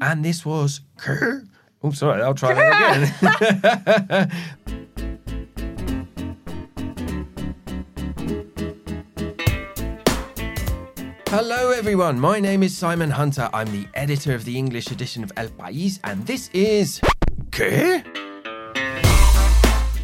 And this was. Oh, sorry, I'll try that again. Hello, everyone. My name is Simon Hunter. I'm the editor of the English edition of El País, and this is. ¿Qué?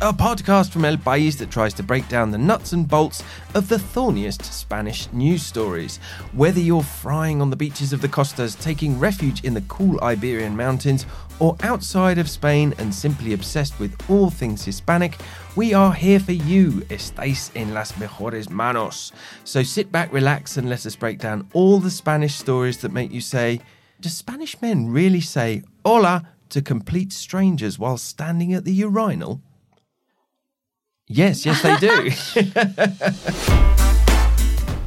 A podcast from El País that tries to break down the nuts and bolts of the thorniest Spanish news stories. Whether you're frying on the beaches of the Costas, taking refuge in the cool Iberian mountains, or outside of Spain and simply obsessed with all things Hispanic, we are here for you. Estáis en las mejores manos. So sit back, relax, and let us break down all the Spanish stories that make you say, Do Spanish men really say hola to complete strangers while standing at the urinal? Yes, yes, they do.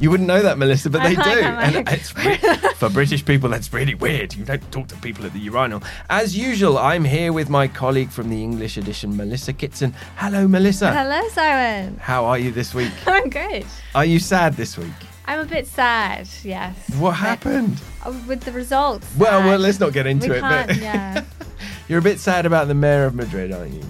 you wouldn't know that, Melissa, but they do. I'm And it's re- for British people, that's really weird. You don't talk to people at the urinal. As usual, I'm here with my colleague from the English edition, Melissa Kitson. Hello, Melissa. Hello, Simon. How are you this week? I'm good. Are you sad this week? I'm a bit sad, yes. What happened? Oh, with the results. Well, well, let's not get into we it. Can't, But yeah. you're a bit sad about the mayor of Madrid, aren't you?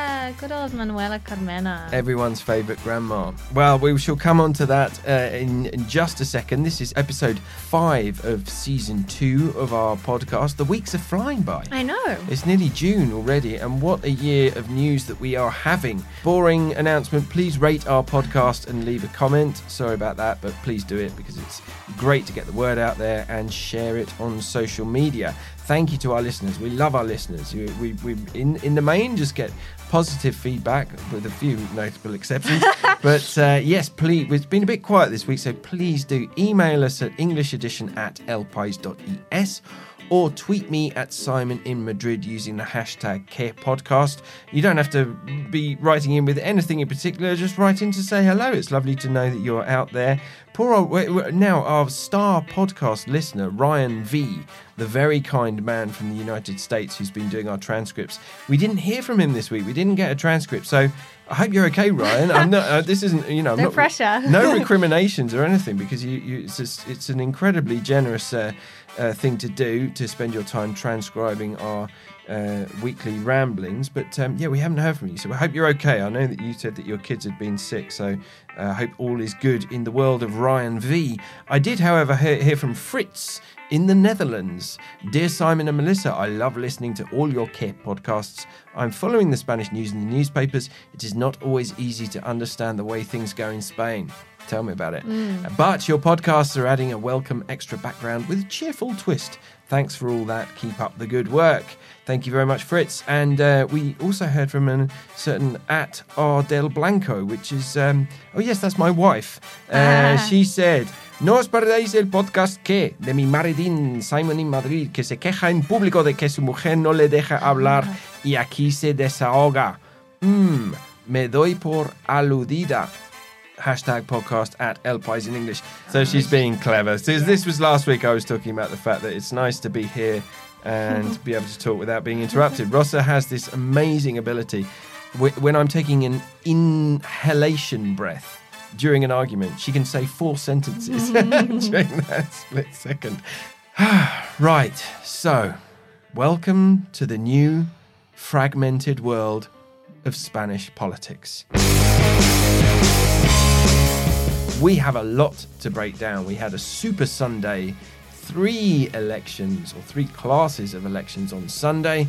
Yeah, good old Manuela Carmena. Everyone's favourite grandma. Well, we shall come on to that uh, in, in just a second. This is episode five of season two of our podcast. The weeks are flying by. I know. It's nearly June already, and what a year of news that we are having. Boring announcement please rate our podcast and leave a comment. Sorry about that, but please do it because it's great to get the word out there and share it on social media. Thank you to our listeners. We love our listeners. We, we, we in, in the main, just get positive feedback with a few notable exceptions. but uh, yes, please, it's been a bit quiet this week, so please do email us at englishedition at elpais.es or tweet me at Simon in Madrid using the hashtag QuéPodcast. You don't have to be writing in with anything in particular, just write in to say hello. It's lovely to know that you're out there. Poor old, now our star podcast listener, Ryan V, the very kind man from the United States who's been doing our transcripts. We didn't hear from him this week. We didn't get a transcript. So I hope you're okay, Ryan. I'm not, uh, this isn't, you know, No not, pressure. no recriminations or anything because you, you it's, just, it's an incredibly generous uh, uh, thing to do to spend your time transcribing our uh, weekly ramblings. But um, yeah, we haven't heard from you, so I hope you're okay. I know that you said that your kids had been sick, so uh, I hope all is good in the world of Ryan V. I did, however, hear, hear from Fritz in the Netherlands. Dear Simon and Melissa, I love listening to all your Qué podcasts. I'm following the Spanish news in the newspapers. It is not always easy to understand the way things go in Spain. Tell me about it. But your podcasts are adding a welcome extra background with a cheerful twist. Thanks for all that. Keep up the good work. Thank you very much, Fritz. And uh, we also heard from a certain at R Del Blanco, which is, um, oh, yes, that's my wife. Uh, she said, No os perdéis el podcast que de mi maridín Simon in Madrid, que se queja en público de que su mujer no le deja hablar y aquí se desahoga. Mmm, me doy por aludida hashtag podcast at El Pais in English. So she's being clever. So this was last week. I was talking about the fact that it's nice to be here and be able to talk without being interrupted. Rossa has this amazing ability. When I'm taking an inhalation breath during an argument, she can say four sentences during that split second. right. So, welcome to the new fragmented world of Spanish politics. We have a lot to break down. We had a Super Sunday, three elections or three classes of elections on Sunday.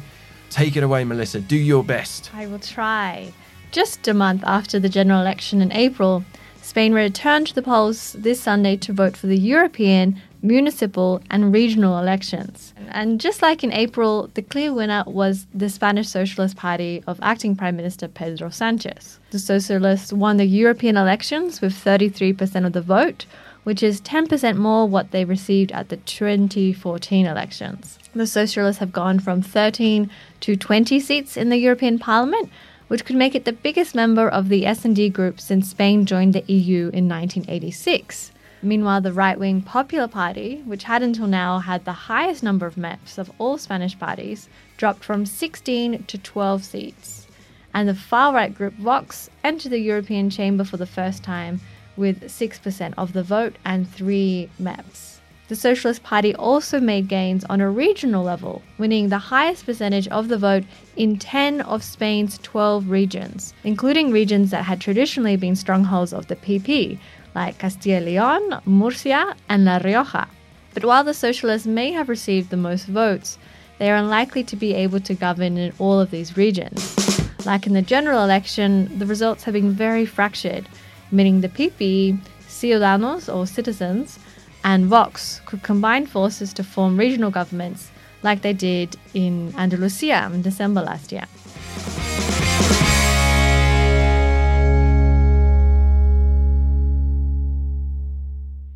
Take it away, Melissa. Do your best. I will try. Just a month after the general election in April, Spain returned to the polls this Sunday to vote for the European, municipal, and regional elections. And just like in April, the clear winner was the Spanish Socialist Party of acting Prime Minister Pedro Sanchez. The Socialists won the European elections with 33% of the vote, which is 10% more what they received at the 2014 elections. The Socialists have gone from 13 to 20 seats in the European Parliament, which could make it the biggest member of the S&D group since Spain joined the EU in 1986. Meanwhile, the right-wing Popular Party, which had until now had the highest number of MEPs of all Spanish parties, dropped from 16 to 12 seats. And the far-right group Vox entered the European Chamber for the first time with 6% of the vote and 3 MEPs. The Socialist Party also made gains on a regional level, winning the highest percentage of the vote in 10 of Spain's 12 regions, including regions that had traditionally been strongholds of the PP, like Castilla y León, Murcia, and La Rioja. But while the Socialists may have received the most votes, they are unlikely to be able to govern in all of these regions. Like in the general election, the results have been very fractured, meaning the PP, Ciudadanos or citizens, and Vox could combine forces to form regional governments like they did in Andalusia in December last year.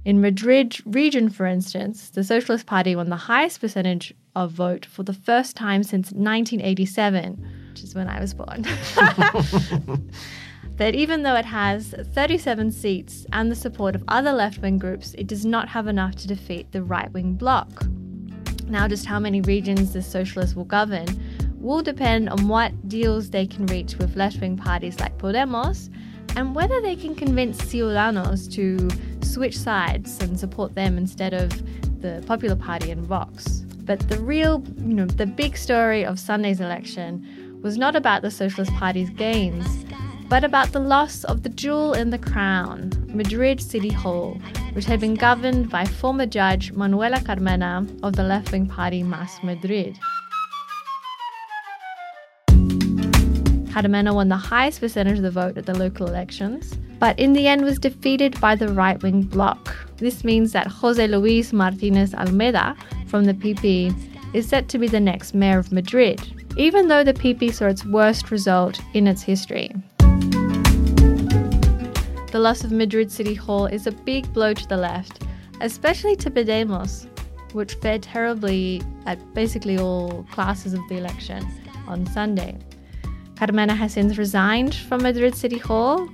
In Madrid region, for instance, the Socialist Party won the highest percentage of vote for the first time since 1987, which is when I was born. that even though it has 37 seats and the support of other left wing groups, it does not have enough to defeat the right wing bloc. Now, just how many regions the Socialists will govern will depend on what deals they can reach with left wing parties like Podemos and whether they can convince Ciudadanos to switch sides and support them instead of the Popular Party and Vox. But the real, you know, the big story of Sunday's election was not about the Socialist Party's gains, but about the loss of the jewel in the crown, Madrid City Hall, which had been governed by former judge Manuela Carmena of the left wing party Mas Madrid. Carmena won the highest percentage of the vote at the local elections, but in the end was defeated by the right wing bloc. This means that Jose Luis Martinez Almeida from the PP is set to be the next mayor of Madrid, even though the PP saw its worst result in its history. The loss of Madrid City Hall is a big blow to the left, especially to Podemos, which fared terribly at basically all classes of the election on Sunday. Carmena has since resigned from Madrid City Hall,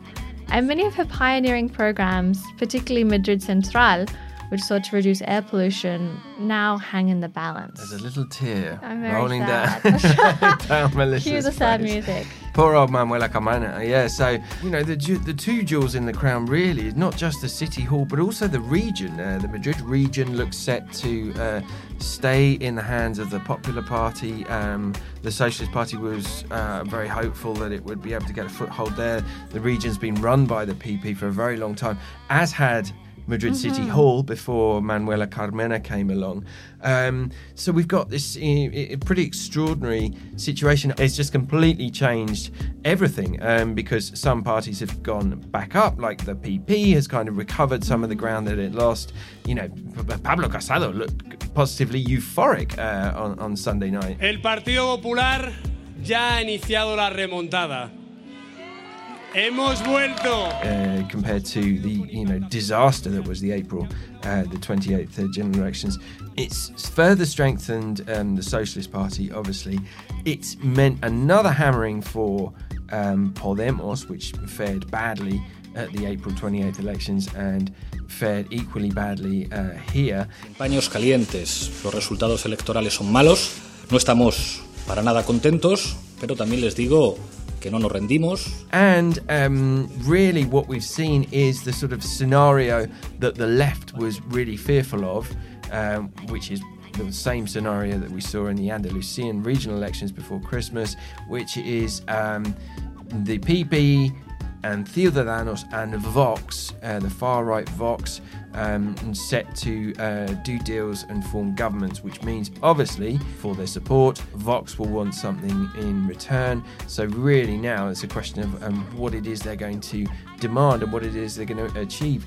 and many of her pioneering programs, particularly Madrid Central, which sought to reduce air pollution, now hang in the balance. There's a little tear I'm rolling sad. down, down Melissa's Cue the sad face. music. Poor old Manuela Carmena. Yeah, so you know the the two jewels in the crown really is not just the city hall, but also the region. Uh, the Madrid region looks set to uh, stay in the hands of the Popular Party. Um, the Socialist Party was uh, very hopeful that it would be able to get a foothold there. The region's been run by the PP for a very long time, as had Madrid City Hall before Manuela Carmena came along. Um, so we've got this uh, pretty extraordinary situation. It's just completely changed everything um, because some parties have gone back up, like the PP has kind of recovered some of the ground that it lost. You know, Pablo Casado looked positively euphoric uh, on, on Sunday night. El Partido Popular ya ha iniciado la remontada. Hemos vuelto. uh, compared to the you know disaster that was the April, uh, the 28th uh, general elections. It's further strengthened um, the Socialist Party. Obviously, it's meant another hammering for um, Podemos, which fared badly at the April 28th elections and fared equally badly uh, here. Paños calientes, los resultados electorales son malos, no estamos para nada contentos, pero también les digo que no nos rendimos, And um, really, what we've seen is the sort of scenario that the left was really fearful of, um, which is the same scenario that we saw in the Andalusian regional elections before Christmas, which is um, the PP and Ciudadanos and Vox, uh, the far right Vox, um, set to uh, do deals and form governments, which means obviously for their support, Vox will want something in return. So, really, now it's a question of um, what it is they're going to demand and what it is they're going to achieve.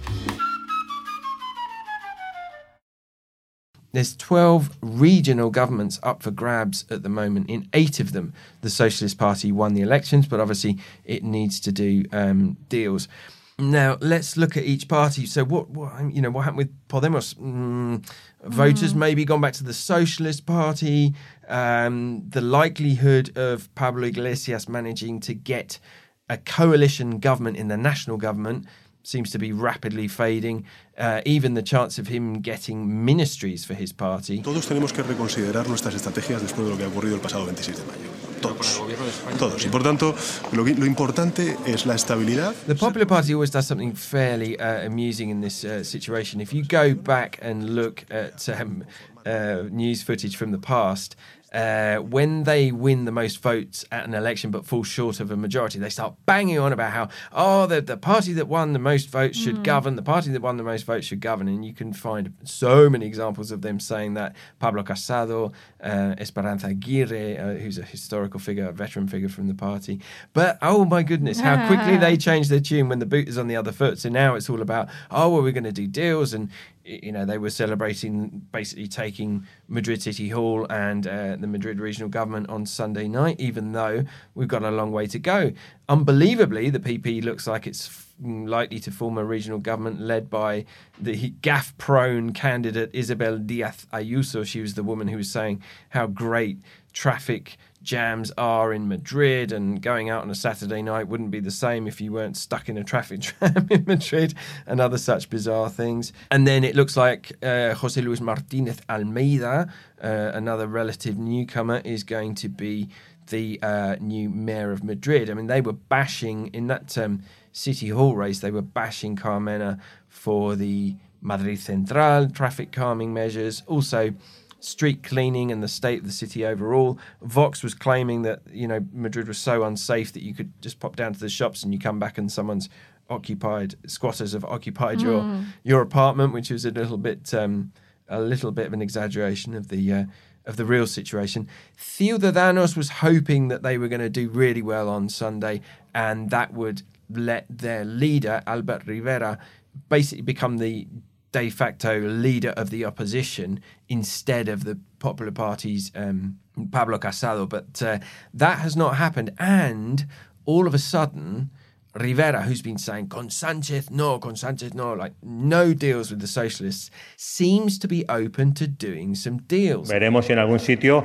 There's 12 regional governments up for grabs at the moment. In eight of them, the Socialist Party won the elections, but obviously it needs to do um, deals. Now let's look at each party. So what, what you know, what happened with Podemos? Mm, voters maybe gone back to the Socialist Party. Um, the likelihood of Pablo Iglesias managing to get a coalition government in the national government seems to be rapidly fading. Uh, even the chance of him getting ministries for his party. Todos tenemos que reconsiderar nuestras estrategias después de lo que ha ocurrido el pasado 26 de mayo. Todos. Todos. Y por tanto, lo, lo importante es la estabilidad. The Popular Party always does something fairly uh, amusing in this uh, situation. If you go back and look at um, uh, news footage from the past, uh, when they win the most votes at an election but fall short of a majority, they start banging on about how, oh, the, the party that won the most votes should mm. govern, the party that won the most votes should govern. And you can find so many examples of them saying that. Pablo Casado, uh, Esperanza Aguirre, uh, who's a historical figure, a veteran figure from the party. But oh my goodness, how quickly they change their tune when the boot is on the other foot. So now it's all about, oh, well, we're going to do deals. And you know they were celebrating basically taking Madrid City Hall and uh, the Madrid regional government on Sunday night, even though we've got a long way to go. Unbelievably, the PP looks like it's f- mm, likely to form a regional government led by the gaff-prone candidate Isabel Diaz Ayuso. She was the woman who was saying how great traffic jams are in Madrid, and going out on a Saturday night wouldn't be the same if you weren't stuck in a traffic jam in Madrid, and other such bizarre things. And then it looks like uh, Jose Luis Martinez Almeida, uh, another relative newcomer, is going to be the uh, new mayor of Madrid. I mean, they were bashing in that um, city hall race, they were bashing Carmena for the Madrid Central traffic calming measures. Also, street cleaning and the state of the city overall. Vox was claiming that you know Madrid was so unsafe that you could just pop down to the shops and you come back and someone's occupied squatters have occupied mm. your hmm. your apartment, which was a little bit um, a little bit of an exaggeration of the. Uh, of the real situation. Ciudadanos was hoping that they were going to do really well on Sunday and that would let their leader, Albert Rivera, basically become the de facto leader of the opposition instead of the Popular Party's um, Pablo Casado. But uh, that has not happened. And all of a sudden, Rivera, who's been saying, con Sanchez, no, con Sanchez, no, like no deals with the socialists, seems to be open to doing some deals. Veremos si en algún sitio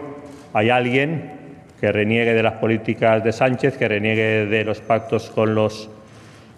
hay alguien que reniegue de las políticas de Sánchez, que reniegue de los pactos con los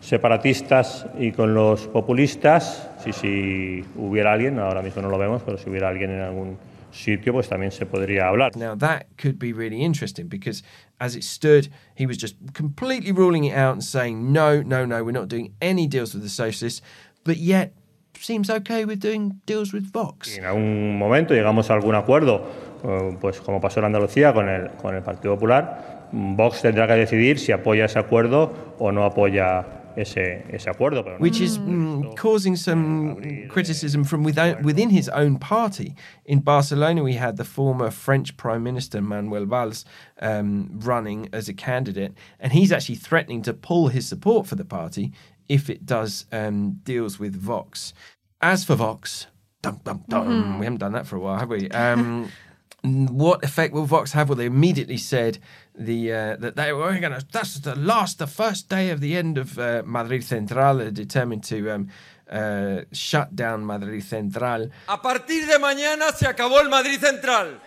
separatistas y con los populistas, si, si hubiera alguien, ahora mismo no lo vemos, pero si hubiera alguien en algún sitio, pues también se podría hablar. Now that could be really interesting because as it stood, he was just completely ruling it out and saying, no, no, no, we're not doing any deals with the socialists, but yet seems okay with doing deals with Vox. Y en algún momento llegamos a algún acuerdo, eh, pues como pasó en Andalucía con el, con el Partido Popular, Vox tendrá que decidir si apoya ese acuerdo o no apoya ese, ese acuerdo. Pero Which is mm, causing some criticism from within, within his own party. In Barcelona, we had the former French Prime Minister Manuel Valls um, running as a candidate, and he's actually threatening to pull his support for the party if it does um, deals with Vox. As for Vox, dum, dum, dum, mm-hmm. we haven't done that for a while, have we? Um, what effect will Vox have? Well, they immediately said the uh, that they were going to. That's the last, the first day of the end of uh, Madrid Central. They're determined to um, uh, shut down Madrid Central. A partir de mañana se acabó el Madrid Central.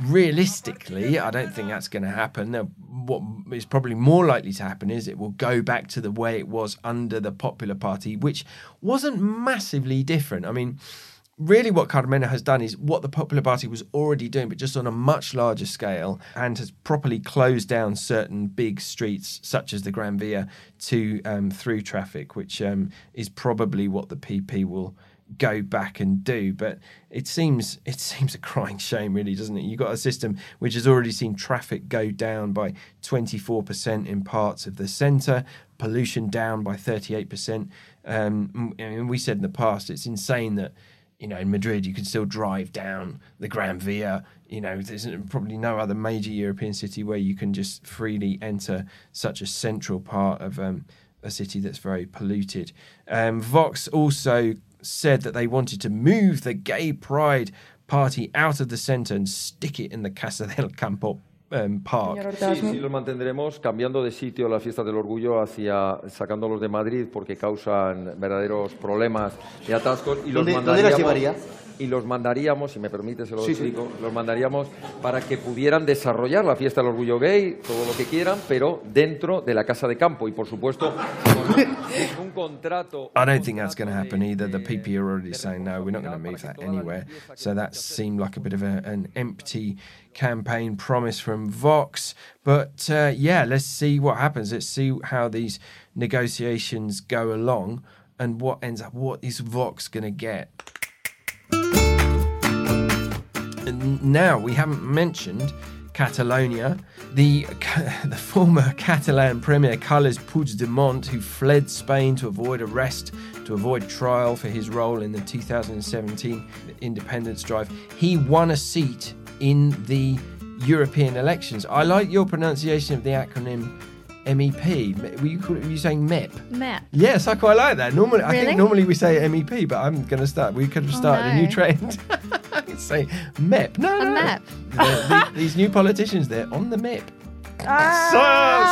Realistically, I don't think that's going to happen. Now, what is probably more likely to happen is it will go back to the way it was under the Popular Party, which wasn't massively different. I mean really what Carmena has done is what the Popular Party was already doing, but just on a much larger scale, and has properly closed down certain big streets, such as the Gran Via, to um, through traffic, which um, is probably what the PP will go back and do. But it seems it seems a crying shame, really, doesn't it? You've got a system which has already seen traffic go down by 24% in parts of the centre, pollution down by 38%. Um, mean, we said in the past, it's insane that you know, in Madrid, you can still drive down the Gran Via. You know, there's probably no other major European city where you can just freely enter such a central part of um, a city that's very polluted. Um, Vox also said that they wanted to move the gay pride party out of the centre and stick it in the Casa del Campo Park. Sí, sí, los mantendremos cambiando de sitio la fiesta del orgullo hacia sacándolos de Madrid porque causan verdaderos problemas y atascos y los ¿Dónde, ¿Dónde las llevaría? y los mandaríamos, si me permite, se lo Sí, sí. explico, los mandaríamos para que pudieran desarrollar la fiesta del orgullo gay, todo lo que quieran, pero dentro de la casa de campo y, por supuesto, con un contrato. I don't think that's going to happen either. The PP are already saying no, we're not going to move that anywhere. So that seemed like a bit of a, an empty campaign promise from Vox. But uh, yeah, let's see what happens. Let's see how these negotiations go along and what ends up. What is Vox going to get? And now we haven't mentioned Catalonia. The the former Catalan premier Carles Puigdemont, who fled Spain to avoid arrest, to avoid trial for his role in the 2017 independence drive, he won a seat in the European elections. I like your pronunciation of the acronym MEP. Were you, were you saying MEP? Map. Yes, I quite like that. Normally, I think normally we say MEP, but I'm going to start. We could have Oh, started a new no. trend. say MEP. No, A no. map. The- the- these new politicians, they're on the MEP. Ah.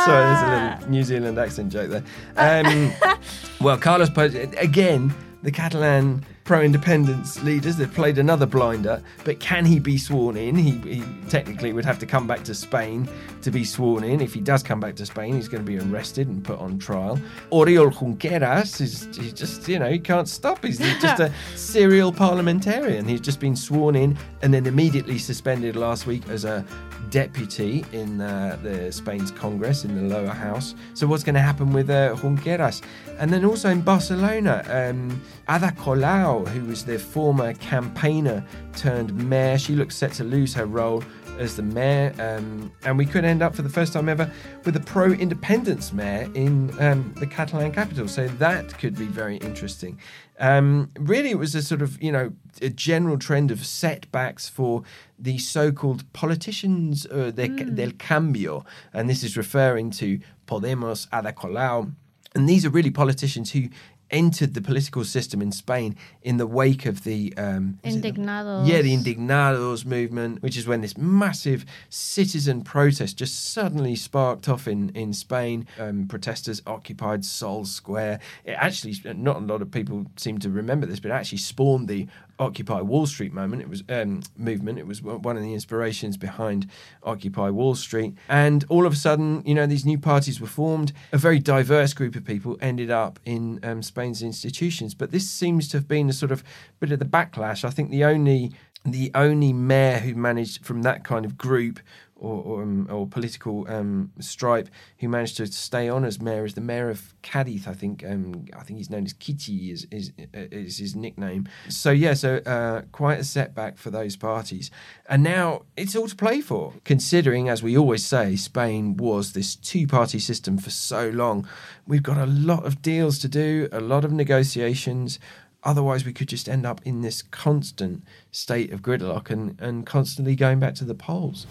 So, sorry, there's a little New Zealand accent joke there. Um, well, Carlos Puig, again, the Catalan pro-independence leaders, they've played another blinder, but can he be sworn in? He, he technically would have to come back to Spain to be sworn in. If he does come back to Spain, he's going to be arrested and put on trial. Oriol Junqueras is he's just, you know, he can't stop. He's just a serial parliamentarian. He's just been sworn in and then immediately suspended last week as a deputy in uh, the Spain's Congress in the lower house. So what's going to happen with uh, Junqueras? And then also in Barcelona, um, Ada Colau, who was the former campaigner turned mayor, she looks set to lose her role as the mayor, um, and we could end up for the first time ever with a pro-independence mayor in um, the Catalan capital. So that could be very interesting. Um, really, it was a sort of you know a general trend of setbacks for the so-called politicians uh, de, del cambio, and this is referring to Podemos, Ada Colau, and these are really politicians who entered the political system in Spain in the wake of the um, it the- Indignados. yeah, the Indignados movement, which is when this massive citizen protest just suddenly sparked off in in Spain. Um, protesters occupied Sol Square. It actually, not a lot of people seem to remember this, but it actually spawned the Occupy Wall Street moment. It was um, movement. It was one of the inspirations behind Occupy Wall Street. And all of a sudden, you know, these new parties were formed. A very diverse group of people ended up in um, Spain's institutions. But this seems to have been a sort of bit of the backlash. I think the only the only mayor who managed from that kind of group or or, um, or political um, stripe who managed to stay on as mayor is the mayor of Cadiz. I think um, I think he's known as Kichi is is, is his nickname. So yeah, so uh, quite a setback for those parties. And now it's all to play for, considering, as we always say, Spain was this two-party system for so long. We've got a lot of deals to do, a lot of negotiations. Otherwise, we could just end up in this constant state of gridlock and, and constantly going back to the polls.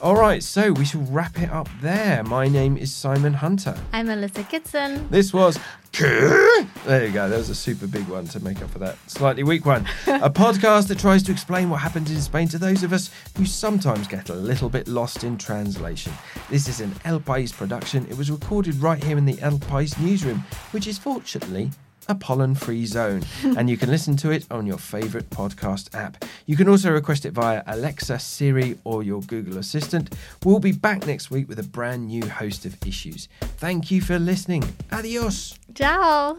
All right, so we shall wrap it up there. My name is Simon Hunter. I'm Melissa Kitson. This was. There you go. That was a super big one to make up for that slightly weak one. a podcast that tries to explain what happened in Spain to those of us who sometimes get a little bit lost in translation. This is an El País production. It was recorded right here in the El País newsroom, which is fortunately a pollen free zone. and you can listen to it on your favourite podcast app. You can also request it via Alexa, Siri, or your Google Assistant. We'll be back next week with a brand new host of issues. Thank you for listening. Adios. Ciao.